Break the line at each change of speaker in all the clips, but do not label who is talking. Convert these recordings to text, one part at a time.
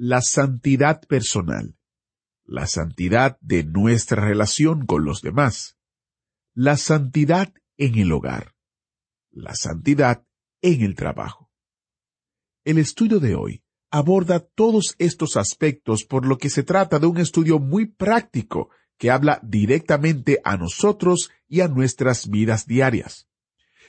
La santidad personal. La santidad de nuestra relación con los demás. La santidad en el hogar. La santidad en el trabajo. El estudio de hoy aborda todos estos aspectos por lo que se trata de un estudio muy práctico que habla directamente a nosotros y a nuestras vidas diarias.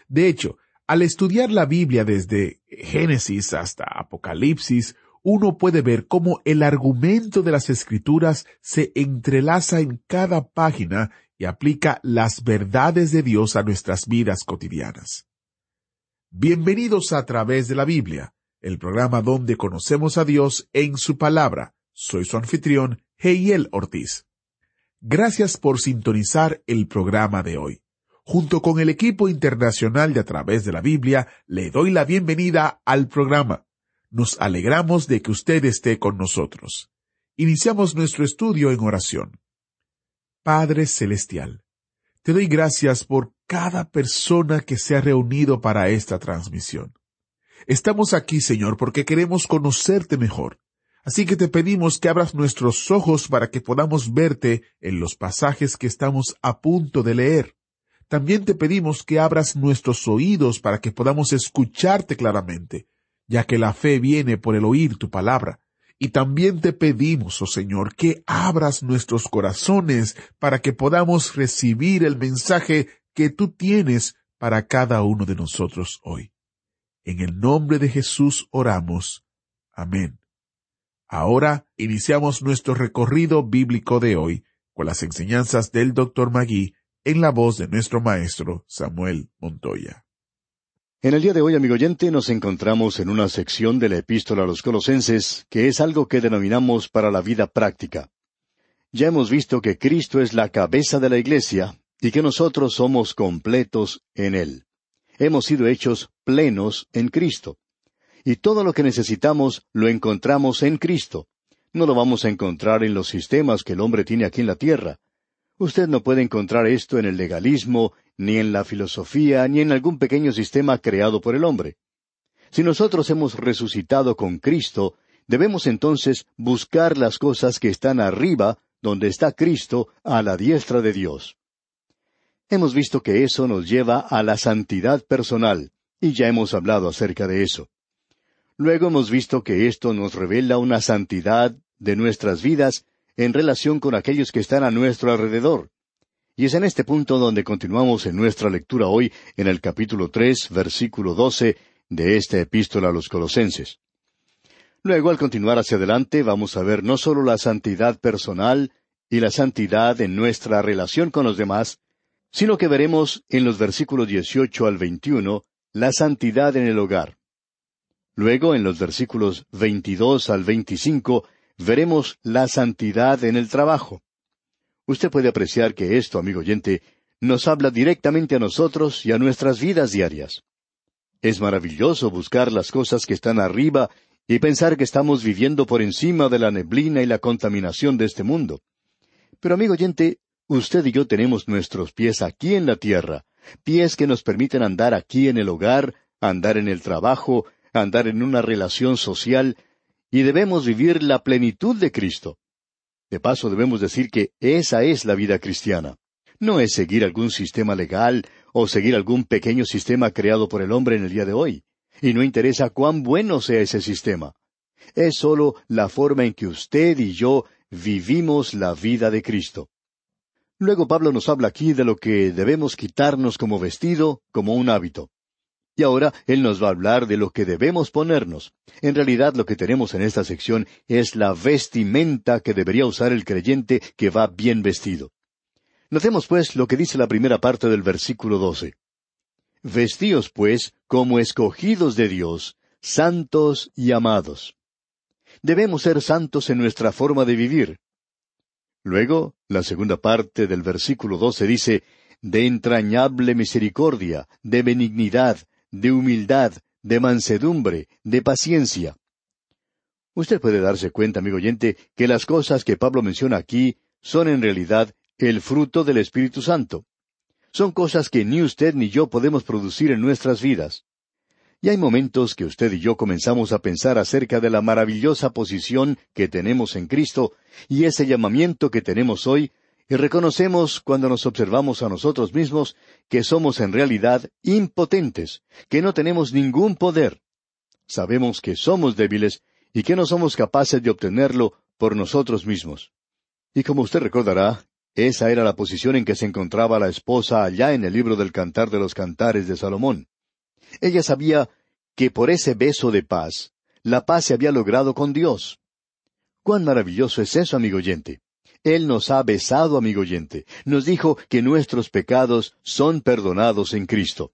De hecho, al estudiar la Biblia desde Génesis hasta Apocalipsis, uno puede ver cómo el argumento de las escrituras se entrelaza en cada página y aplica las verdades de Dios a nuestras vidas cotidianas. Bienvenidos a través de la Biblia, el programa donde conocemos a Dios en su palabra. Soy su anfitrión, Heiel Ortiz. Gracias por sintonizar el programa de hoy. Junto con el equipo internacional de A través de la Biblia, le doy la bienvenida al programa. Nos alegramos de que usted esté con nosotros. Iniciamos nuestro estudio en oración. Padre Celestial, te doy gracias por cada persona que se ha reunido para esta transmisión. Estamos aquí, Señor, porque queremos conocerte mejor. Así que te pedimos que abras nuestros ojos para que podamos verte en los pasajes que estamos a punto de leer. También te pedimos que abras nuestros oídos para que podamos escucharte claramente, ya que la fe viene por el oír tu palabra. Y también te pedimos, oh Señor, que abras nuestros corazones para que podamos recibir el mensaje que tú tienes para cada uno de nosotros hoy. En el nombre de Jesús oramos. Amén. Ahora iniciamos nuestro recorrido bíblico de hoy con las enseñanzas del Dr. Magui en la voz de nuestro maestro Samuel Montoya.
En el día de hoy, amigo oyente, nos encontramos en una sección de la epístola a los colosenses que es algo que denominamos para la vida práctica. Ya hemos visto que Cristo es la cabeza de la iglesia y que nosotros somos completos en Él. Hemos sido hechos plenos en Cristo. Y todo lo que necesitamos lo encontramos en Cristo. No lo vamos a encontrar en los sistemas que el hombre tiene aquí en la tierra. Usted no puede encontrar esto en el legalismo, ni en la filosofía, ni en algún pequeño sistema creado por el hombre. Si nosotros hemos resucitado con Cristo, debemos entonces buscar las cosas que están arriba, donde está Cristo, a la diestra de Dios. Hemos visto que eso nos lleva a la santidad personal, y ya hemos hablado acerca de eso. Luego hemos visto que esto nos revela una santidad de nuestras vidas en relación con aquellos que están a nuestro alrededor. Y es en este punto donde continuamos en nuestra lectura hoy en el capítulo tres, versículo doce de esta epístola a los Colosenses. Luego, al continuar hacia adelante, vamos a ver no solo la santidad personal y la santidad en nuestra relación con los demás, sino que veremos en los versículos dieciocho al veintiuno la santidad en el hogar. Luego, en los versículos veintidós al veinticinco, veremos la santidad en el trabajo. Usted puede apreciar que esto, amigo oyente, nos habla directamente a nosotros y a nuestras vidas diarias. Es maravilloso buscar las cosas que están arriba y pensar que estamos viviendo por encima de la neblina y la contaminación de este mundo. Pero, amigo oyente, usted y yo tenemos nuestros pies aquí en la tierra, pies que nos permiten andar aquí en el hogar, andar en el trabajo, andar en una relación social, y debemos vivir la plenitud de Cristo. De paso debemos decir que esa es la vida cristiana. No es seguir algún sistema legal o seguir algún pequeño sistema creado por el hombre en el día de hoy. Y no interesa cuán bueno sea ese sistema. Es sólo la forma en que usted y yo vivimos la vida de Cristo. Luego Pablo nos habla aquí de lo que debemos quitarnos como vestido, como un hábito. Y ahora Él nos va a hablar de lo que debemos ponernos. En realidad lo que tenemos en esta sección es la vestimenta que debería usar el creyente que va bien vestido. Notemos pues lo que dice la primera parte del versículo doce. Vestíos pues como escogidos de Dios, santos y amados. Debemos ser santos en nuestra forma de vivir. Luego, la segunda parte del versículo doce dice, de entrañable misericordia, de benignidad, de humildad, de mansedumbre, de paciencia. Usted puede darse cuenta, amigo oyente, que las cosas que Pablo menciona aquí son en realidad el fruto del Espíritu Santo. Son cosas que ni usted ni yo podemos producir en nuestras vidas. Y hay momentos que usted y yo comenzamos a pensar acerca de la maravillosa posición que tenemos en Cristo y ese llamamiento que tenemos hoy, y reconocemos cuando nos observamos a nosotros mismos que somos en realidad impotentes, que no tenemos ningún poder. Sabemos que somos débiles y que no somos capaces de obtenerlo por nosotros mismos. Y como usted recordará, esa era la posición en que se encontraba la esposa allá en el libro del Cantar de los Cantares de Salomón. Ella sabía que por ese beso de paz, la paz se había logrado con Dios. Cuán maravilloso es eso, amigo oyente. Él nos ha besado, amigo oyente. Nos dijo que nuestros pecados son perdonados en Cristo.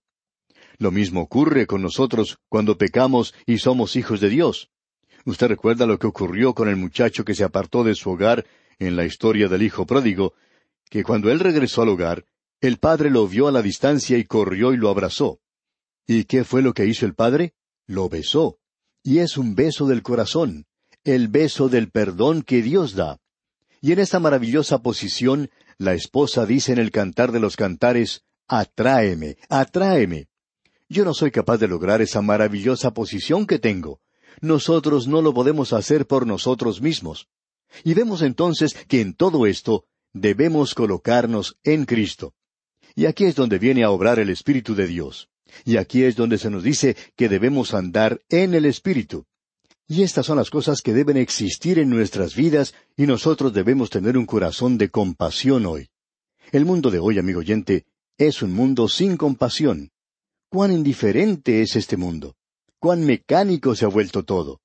Lo mismo ocurre con nosotros cuando pecamos y somos hijos de Dios. Usted recuerda lo que ocurrió con el muchacho que se apartó de su hogar en la historia del hijo pródigo, que cuando él regresó al hogar, el padre lo vio a la distancia y corrió y lo abrazó. ¿Y qué fue lo que hizo el padre? Lo besó. Y es un beso del corazón, el beso del perdón que Dios da. Y en esta maravillosa posición, la esposa dice en el cantar de los cantares, Atráeme, atráeme. Yo no soy capaz de lograr esa maravillosa posición que tengo, nosotros no lo podemos hacer por nosotros mismos. Y vemos entonces que en todo esto debemos colocarnos en Cristo. Y aquí es donde viene a obrar el Espíritu de Dios. Y aquí es donde se nos dice que debemos andar en el Espíritu. Y estas son las cosas que deben existir en nuestras vidas y nosotros debemos tener un corazón de compasión hoy. El mundo de hoy, amigo oyente, es un mundo sin compasión. Cuán indiferente es este mundo cuán mecánico se ha vuelto todo.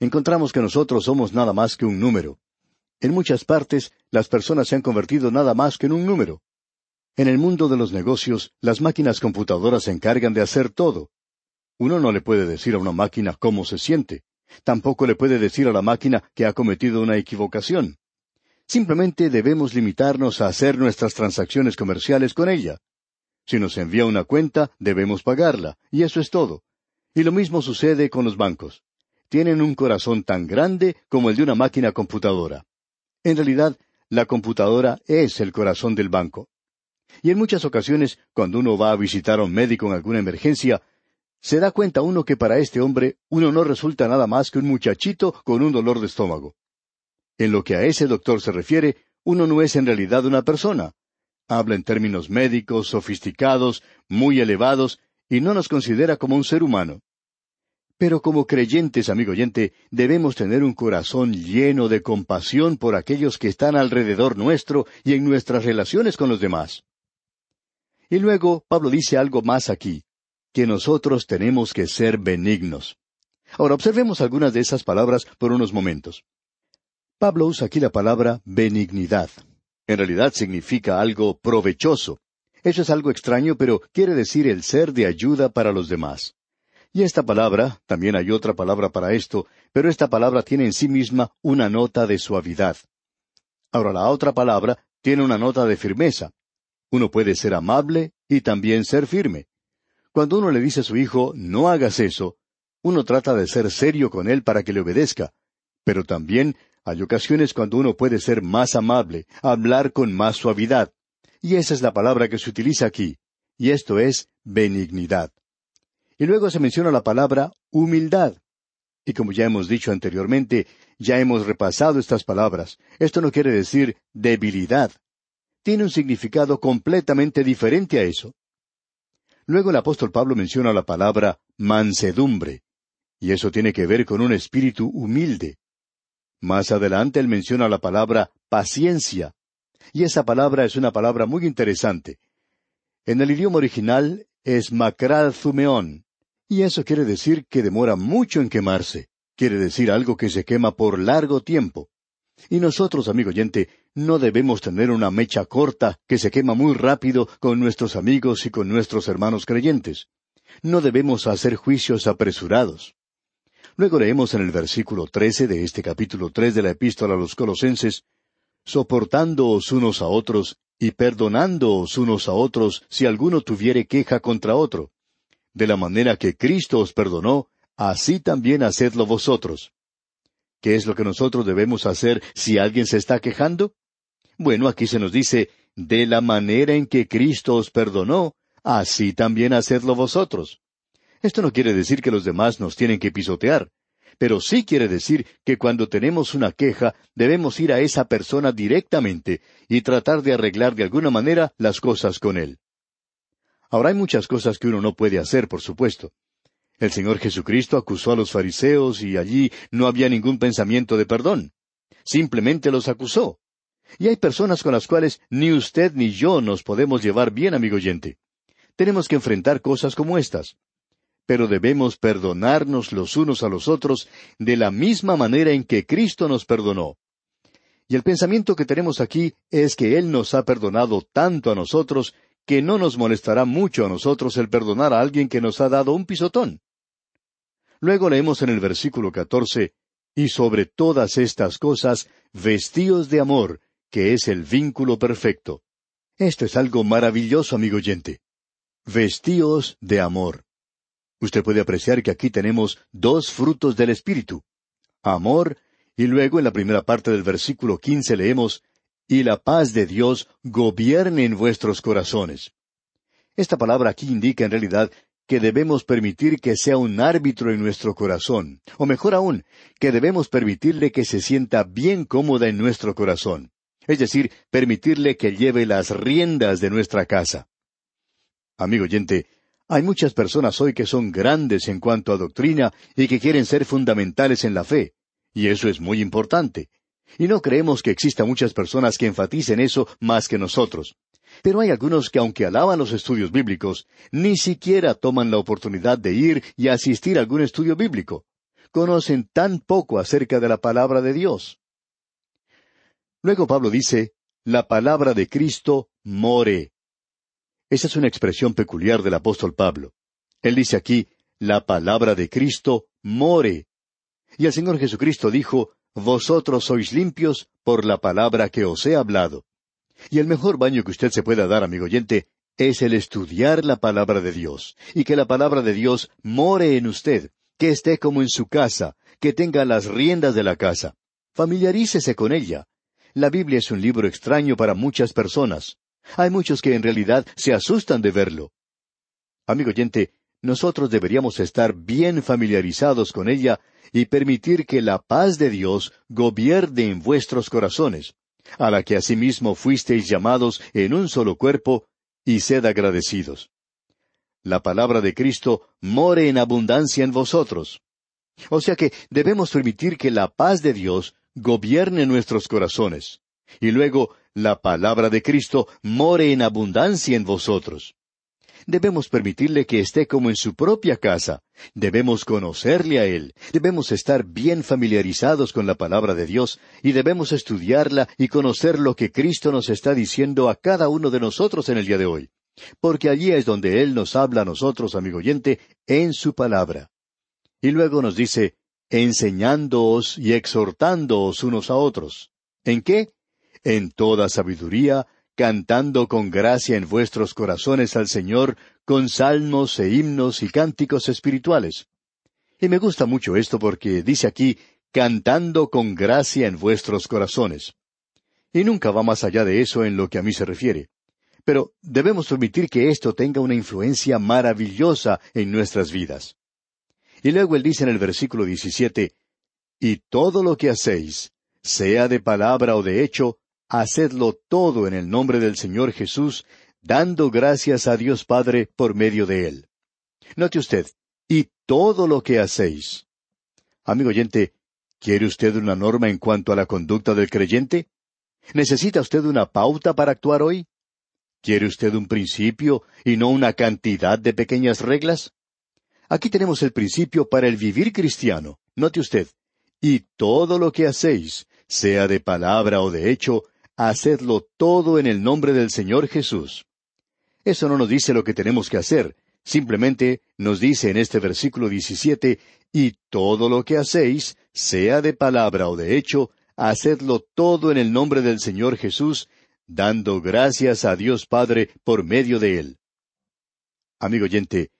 Encontramos que nosotros somos nada más que un número. En muchas partes, las personas se han convertido nada más que en un número. En el mundo de los negocios, las máquinas computadoras se encargan de hacer todo. Uno no le puede decir a una máquina cómo se siente. Tampoco le puede decir a la máquina que ha cometido una equivocación. Simplemente debemos limitarnos a hacer nuestras transacciones comerciales con ella. Si nos envía una cuenta, debemos pagarla, y eso es todo. Y lo mismo sucede con los bancos. Tienen un corazón tan grande como el de una máquina computadora. En realidad, la computadora es el corazón del banco. Y en muchas ocasiones, cuando uno va a visitar a un médico en alguna emergencia, se da cuenta uno que para este hombre uno no resulta nada más que un muchachito con un dolor de estómago. En lo que a ese doctor se refiere, uno no es en realidad una persona. Habla en términos médicos, sofisticados, muy elevados, y no nos considera como un ser humano. Pero como creyentes, amigo oyente, debemos tener un corazón lleno de compasión por aquellos que están alrededor nuestro y en nuestras relaciones con los demás. Y luego Pablo dice algo más aquí, que nosotros tenemos que ser benignos. Ahora observemos algunas de esas palabras por unos momentos. Pablo usa aquí la palabra benignidad. En realidad significa algo provechoso. Eso es algo extraño, pero quiere decir el ser de ayuda para los demás. Y esta palabra, también hay otra palabra para esto, pero esta palabra tiene en sí misma una nota de suavidad. Ahora la otra palabra tiene una nota de firmeza. Uno puede ser amable y también ser firme. Cuando uno le dice a su hijo, no hagas eso, uno trata de ser serio con él para que le obedezca. Pero también hay ocasiones cuando uno puede ser más amable, hablar con más suavidad. Y esa es la palabra que se utiliza aquí. Y esto es benignidad. Y luego se menciona la palabra humildad. Y como ya hemos dicho anteriormente, ya hemos repasado estas palabras. Esto no quiere decir debilidad. Tiene un significado completamente diferente a eso. Luego el apóstol Pablo menciona la palabra mansedumbre. Y eso tiene que ver con un espíritu humilde. Más adelante él menciona la palabra paciencia. Y esa palabra es una palabra muy interesante. En el idioma original es makral zumeón, y eso quiere decir que demora mucho en quemarse. Quiere decir algo que se quema por largo tiempo. Y nosotros, amigo oyente, no debemos tener una mecha corta que se quema muy rápido con nuestros amigos y con nuestros hermanos creyentes. No debemos hacer juicios apresurados. Luego leemos en el versículo trece de este capítulo tres de la epístola a los Colosenses, soportándoos unos a otros y perdonándoos unos a otros si alguno tuviere queja contra otro. De la manera que Cristo os perdonó, así también hacedlo vosotros. ¿Qué es lo que nosotros debemos hacer si alguien se está quejando? Bueno, aquí se nos dice, de la manera en que Cristo os perdonó, así también hacedlo vosotros. Esto no quiere decir que los demás nos tienen que pisotear, pero sí quiere decir que cuando tenemos una queja debemos ir a esa persona directamente y tratar de arreglar de alguna manera las cosas con él. Ahora hay muchas cosas que uno no puede hacer, por supuesto. El Señor Jesucristo acusó a los fariseos y allí no había ningún pensamiento de perdón. Simplemente los acusó. Y hay personas con las cuales ni usted ni yo nos podemos llevar bien, amigo oyente. Tenemos que enfrentar cosas como estas pero debemos perdonarnos los unos a los otros de la misma manera en que Cristo nos perdonó. Y el pensamiento que tenemos aquí es que Él nos ha perdonado tanto a nosotros que no nos molestará mucho a nosotros el perdonar a alguien que nos ha dado un pisotón. Luego leemos en el versículo catorce, y sobre todas estas cosas, vestíos de amor, que es el vínculo perfecto. Esto es algo maravilloso, amigo oyente. Vestíos de amor. Usted puede apreciar que aquí tenemos dos frutos del Espíritu. Amor, y luego en la primera parte del versículo quince leemos, y la paz de Dios gobierne en vuestros corazones. Esta palabra aquí indica en realidad que debemos permitir que sea un árbitro en nuestro corazón, o mejor aún, que debemos permitirle que se sienta bien cómoda en nuestro corazón, es decir, permitirle que lleve las riendas de nuestra casa. Amigo oyente, hay muchas personas hoy que son grandes en cuanto a doctrina y que quieren ser fundamentales en la fe, y eso es muy importante. Y no creemos que exista muchas personas que enfaticen eso más que nosotros. Pero hay algunos que aunque alaban los estudios bíblicos, ni siquiera toman la oportunidad de ir y asistir a algún estudio bíblico. Conocen tan poco acerca de la palabra de Dios. Luego Pablo dice, la palabra de Cristo more. Esa es una expresión peculiar del apóstol Pablo. Él dice aquí, la palabra de Cristo more. Y el Señor Jesucristo dijo, Vosotros sois limpios por la palabra que os he hablado. Y el mejor baño que usted se pueda dar, amigo oyente, es el estudiar la palabra de Dios, y que la palabra de Dios more en usted, que esté como en su casa, que tenga las riendas de la casa. Familiarícese con ella. La Biblia es un libro extraño para muchas personas. Hay muchos que en realidad se asustan de verlo. Amigo oyente, nosotros deberíamos estar bien familiarizados con ella y permitir que la paz de Dios gobierne en vuestros corazones, a la que asimismo fuisteis llamados en un solo cuerpo, y sed agradecidos. La palabra de Cristo more en abundancia en vosotros. O sea que debemos permitir que la paz de Dios gobierne nuestros corazones. Y luego la palabra de Cristo more en abundancia en vosotros. Debemos permitirle que esté como en su propia casa. Debemos conocerle a Él. Debemos estar bien familiarizados con la palabra de Dios y debemos estudiarla y conocer lo que Cristo nos está diciendo a cada uno de nosotros en el día de hoy. Porque allí es donde Él nos habla a nosotros, amigo oyente, en su palabra. Y luego nos dice, enseñándoos y exhortándoos unos a otros. ¿En qué? en toda sabiduría, cantando con gracia en vuestros corazones al Señor, con salmos e himnos y cánticos espirituales. Y me gusta mucho esto porque dice aquí, cantando con gracia en vuestros corazones. Y nunca va más allá de eso en lo que a mí se refiere. Pero debemos permitir que esto tenga una influencia maravillosa en nuestras vidas. Y luego él dice en el versículo 17, Y todo lo que hacéis, sea de palabra o de hecho, hacedlo todo en el nombre del Señor Jesús, dando gracias a Dios Padre por medio de Él. Note usted, y todo lo que hacéis. Amigo oyente, ¿quiere usted una norma en cuanto a la conducta del creyente? ¿Necesita usted una pauta para actuar hoy? ¿Quiere usted un principio y no una cantidad de pequeñas reglas? Aquí tenemos el principio para el vivir cristiano. Note usted, y todo lo que hacéis, sea de palabra o de hecho, hacedlo todo en el nombre del Señor Jesús. Eso no nos dice lo que tenemos que hacer, Simplemente nos dice en este versículo 17, y todo lo que hacéis, sea de palabra o de hecho, hacedlo todo en el nombre del Señor Jesús, dando gracias a Dios Padre por medio de él. Amigo oyente,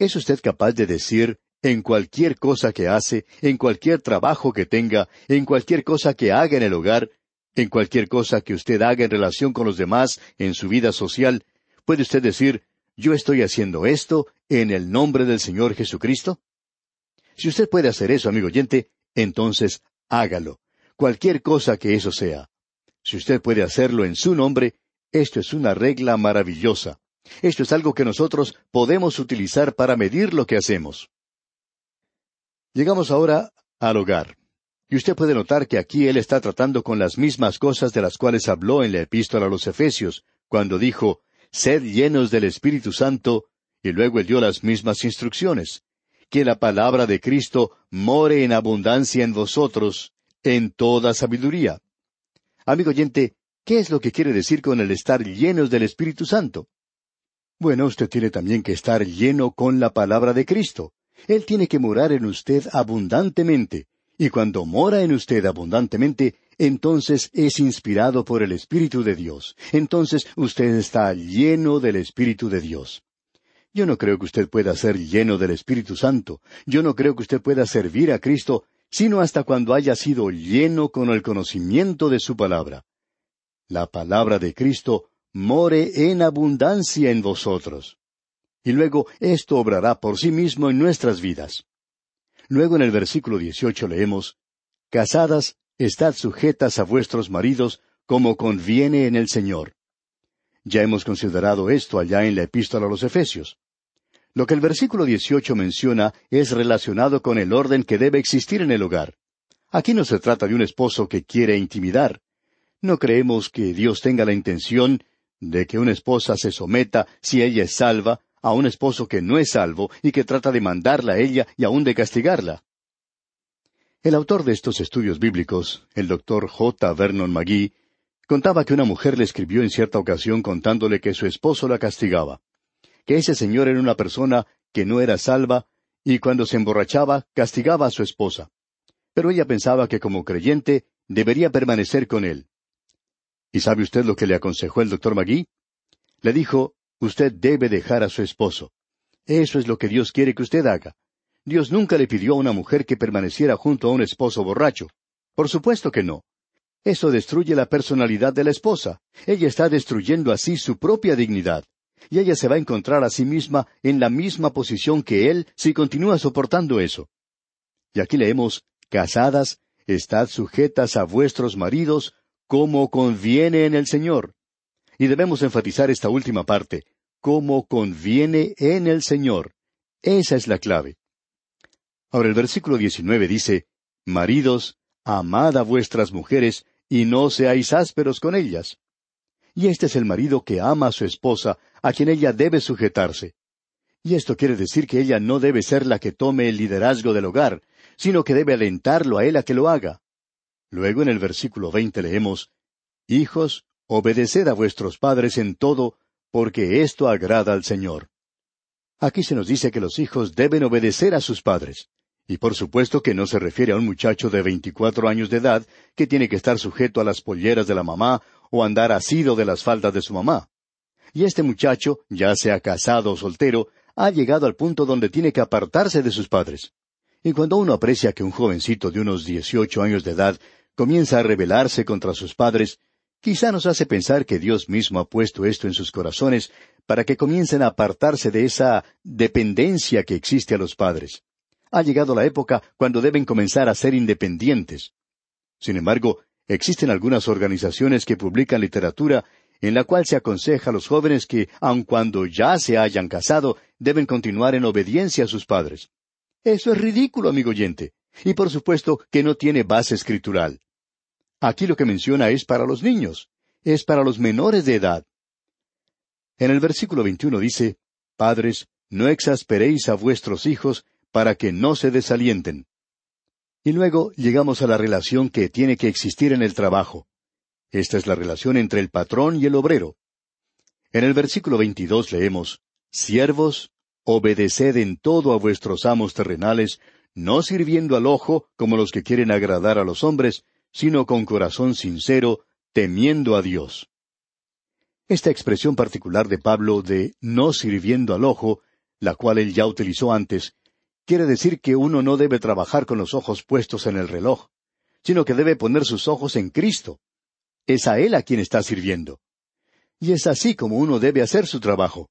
¿es usted capaz de decir en cualquier cosa que hace, en cualquier trabajo que tenga, en cualquier cosa que haga en el hogar, en cualquier cosa que usted haga en relación con los demás, en su vida social, puede usted decir, yo estoy haciendo esto en el nombre del Señor Jesucristo? Si usted puede hacer eso, amigo oyente, entonces hágalo, cualquier cosa que eso sea. Si usted puede hacerlo en su nombre, esto es una regla maravillosa. Esto es algo que nosotros podemos utilizar para medir lo que hacemos. Llegamos ahora al hogar. Y usted puede notar que aquí él está tratando con las mismas cosas de las cuales habló en la epístola a los Efesios, cuando dijo, Sed llenos del Espíritu Santo, y luego él dio las mismas instrucciones. Que la palabra de Cristo more en abundancia en vosotros, en toda sabiduría. Amigo oyente, ¿qué es lo que quiere decir con el estar llenos del Espíritu Santo? Bueno, usted tiene también que estar lleno con la palabra de Cristo. Él tiene que morar en usted abundantemente, y cuando mora en usted abundantemente, entonces es inspirado por el Espíritu de Dios. Entonces usted está lleno del Espíritu de Dios. Yo no creo que usted pueda ser lleno del Espíritu Santo. Yo no creo que usted pueda servir a Cristo, sino hasta cuando haya sido lleno con el conocimiento de su palabra. La palabra de Cristo more en abundancia en vosotros y luego esto obrará por sí mismo en nuestras vidas. Luego en el versículo 18 leemos, Casadas, estad sujetas a vuestros maridos como conviene en el Señor. Ya hemos considerado esto allá en la epístola a los Efesios. Lo que el versículo 18 menciona es relacionado con el orden que debe existir en el hogar. Aquí no se trata de un esposo que quiere intimidar. No creemos que Dios tenga la intención de que una esposa se someta si ella es salva a un esposo que no es salvo y que trata de mandarla a ella y aún de castigarla. El autor de estos estudios bíblicos, el doctor J. Vernon McGee, contaba que una mujer le escribió en cierta ocasión contándole que su esposo la castigaba, que ese señor era una persona que no era salva y cuando se emborrachaba castigaba a su esposa. Pero ella pensaba que como creyente debería permanecer con él. ¿Y sabe usted lo que le aconsejó el doctor Magui? Le dijo, Usted debe dejar a su esposo. Eso es lo que Dios quiere que usted haga. Dios nunca le pidió a una mujer que permaneciera junto a un esposo borracho. Por supuesto que no. Eso destruye la personalidad de la esposa. Ella está destruyendo así su propia dignidad. Y ella se va a encontrar a sí misma en la misma posición que él si continúa soportando eso. Y aquí leemos, Casadas, estad sujetas a vuestros maridos como conviene en el Señor. Y debemos enfatizar esta última parte, como conviene en el Señor. Esa es la clave. Ahora el versículo 19 dice, Maridos, amad a vuestras mujeres y no seáis ásperos con ellas. Y este es el marido que ama a su esposa, a quien ella debe sujetarse. Y esto quiere decir que ella no debe ser la que tome el liderazgo del hogar, sino que debe alentarlo a él a que lo haga. Luego en el versículo veinte leemos, Hijos, Obedeced a vuestros padres en todo, porque esto agrada al Señor. Aquí se nos dice que los hijos deben obedecer a sus padres. Y por supuesto que no se refiere a un muchacho de veinticuatro años de edad que tiene que estar sujeto a las polleras de la mamá o andar asido de las faldas de su mamá. Y este muchacho, ya sea casado o soltero, ha llegado al punto donde tiene que apartarse de sus padres. Y cuando uno aprecia que un jovencito de unos dieciocho años de edad comienza a rebelarse contra sus padres, Quizá nos hace pensar que Dios mismo ha puesto esto en sus corazones para que comiencen a apartarse de esa dependencia que existe a los padres. Ha llegado la época cuando deben comenzar a ser independientes. Sin embargo, existen algunas organizaciones que publican literatura en la cual se aconseja a los jóvenes que, aun cuando ya se hayan casado, deben continuar en obediencia a sus padres. Eso es ridículo, amigo oyente, y por supuesto que no tiene base escritural. Aquí lo que menciona es para los niños, es para los menores de edad. En el versículo 21 dice, Padres, no exasperéis a vuestros hijos para que no se desalienten. Y luego llegamos a la relación que tiene que existir en el trabajo. Esta es la relación entre el patrón y el obrero. En el versículo 22 leemos, Siervos, Obedeced en todo a vuestros amos terrenales, no sirviendo al ojo como los que quieren agradar a los hombres, sino con corazón sincero, temiendo a Dios. Esta expresión particular de Pablo de no sirviendo al ojo, la cual él ya utilizó antes, quiere decir que uno no debe trabajar con los ojos puestos en el reloj, sino que debe poner sus ojos en Cristo. Es a Él a quien está sirviendo. Y es así como uno debe hacer su trabajo.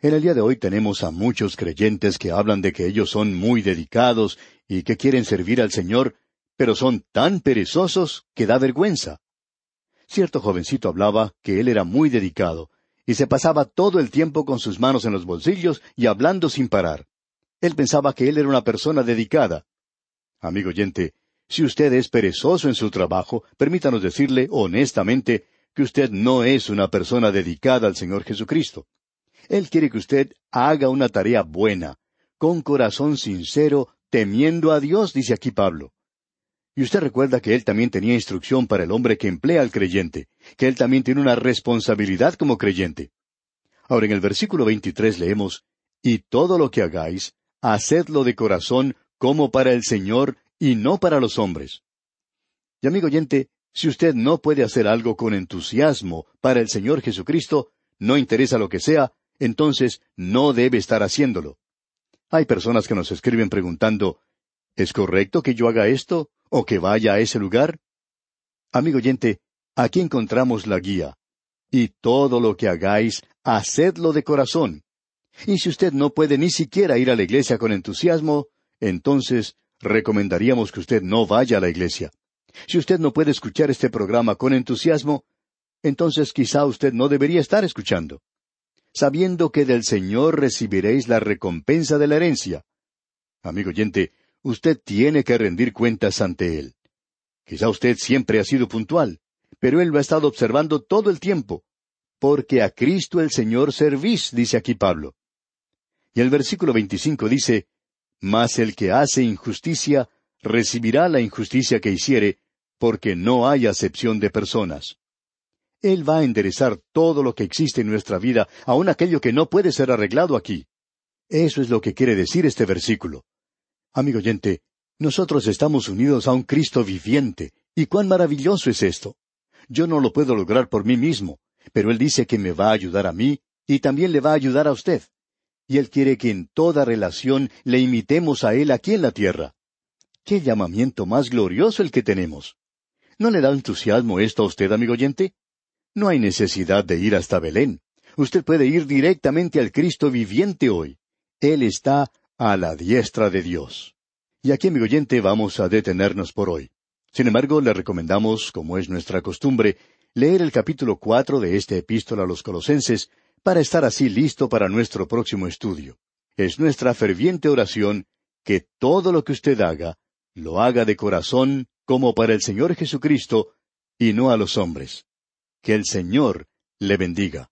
En el día de hoy tenemos a muchos creyentes que hablan de que ellos son muy dedicados y que quieren servir al Señor, pero son tan perezosos que da vergüenza. Cierto jovencito hablaba que él era muy dedicado, y se pasaba todo el tiempo con sus manos en los bolsillos y hablando sin parar. Él pensaba que él era una persona dedicada. Amigo oyente, si usted es perezoso en su trabajo, permítanos decirle honestamente que usted no es una persona dedicada al Señor Jesucristo. Él quiere que usted haga una tarea buena, con corazón sincero, temiendo a Dios, dice aquí Pablo. Y usted recuerda que él también tenía instrucción para el hombre que emplea al creyente, que él también tiene una responsabilidad como creyente. Ahora en el versículo 23 leemos, Y todo lo que hagáis, hacedlo de corazón como para el Señor y no para los hombres. Y amigo oyente, si usted no puede hacer algo con entusiasmo para el Señor Jesucristo, no interesa lo que sea, entonces no debe estar haciéndolo. Hay personas que nos escriben preguntando, ¿es correcto que yo haga esto? O que vaya a ese lugar? Amigo oyente, aquí encontramos la guía. Y todo lo que hagáis, hacedlo de corazón. Y si usted no puede ni siquiera ir a la iglesia con entusiasmo, entonces recomendaríamos que usted no vaya a la iglesia. Si usted no puede escuchar este programa con entusiasmo, entonces quizá usted no debería estar escuchando. Sabiendo que del Señor recibiréis la recompensa de la herencia. Amigo oyente, usted tiene que rendir cuentas ante Él. Quizá usted siempre ha sido puntual, pero Él lo ha estado observando todo el tiempo. Porque a Cristo el Señor servís, dice aquí Pablo. Y el versículo 25 dice, Mas el que hace injusticia recibirá la injusticia que hiciere, porque no hay acepción de personas. Él va a enderezar todo lo que existe en nuestra vida, aun aquello que no puede ser arreglado aquí. Eso es lo que quiere decir este versículo. Amigo oyente, nosotros estamos unidos a un Cristo viviente, y cuán maravilloso es esto. Yo no lo puedo lograr por mí mismo, pero Él dice que me va a ayudar a mí, y también le va a ayudar a usted. Y Él quiere que en toda relación le imitemos a Él aquí en la tierra. ¡Qué llamamiento más glorioso el que tenemos! ¿No le da entusiasmo esto a usted, amigo oyente? No hay necesidad de ir hasta Belén. Usted puede ir directamente al Cristo viviente hoy. Él está a la diestra de Dios. Y aquí, amigo oyente, vamos a detenernos por hoy. Sin embargo, le recomendamos, como es nuestra costumbre, leer el capítulo cuatro de esta epístola a los colosenses para estar así listo para nuestro próximo estudio. Es nuestra ferviente oración que todo lo que usted haga, lo haga de corazón como para el Señor Jesucristo y no a los hombres. Que el Señor le bendiga.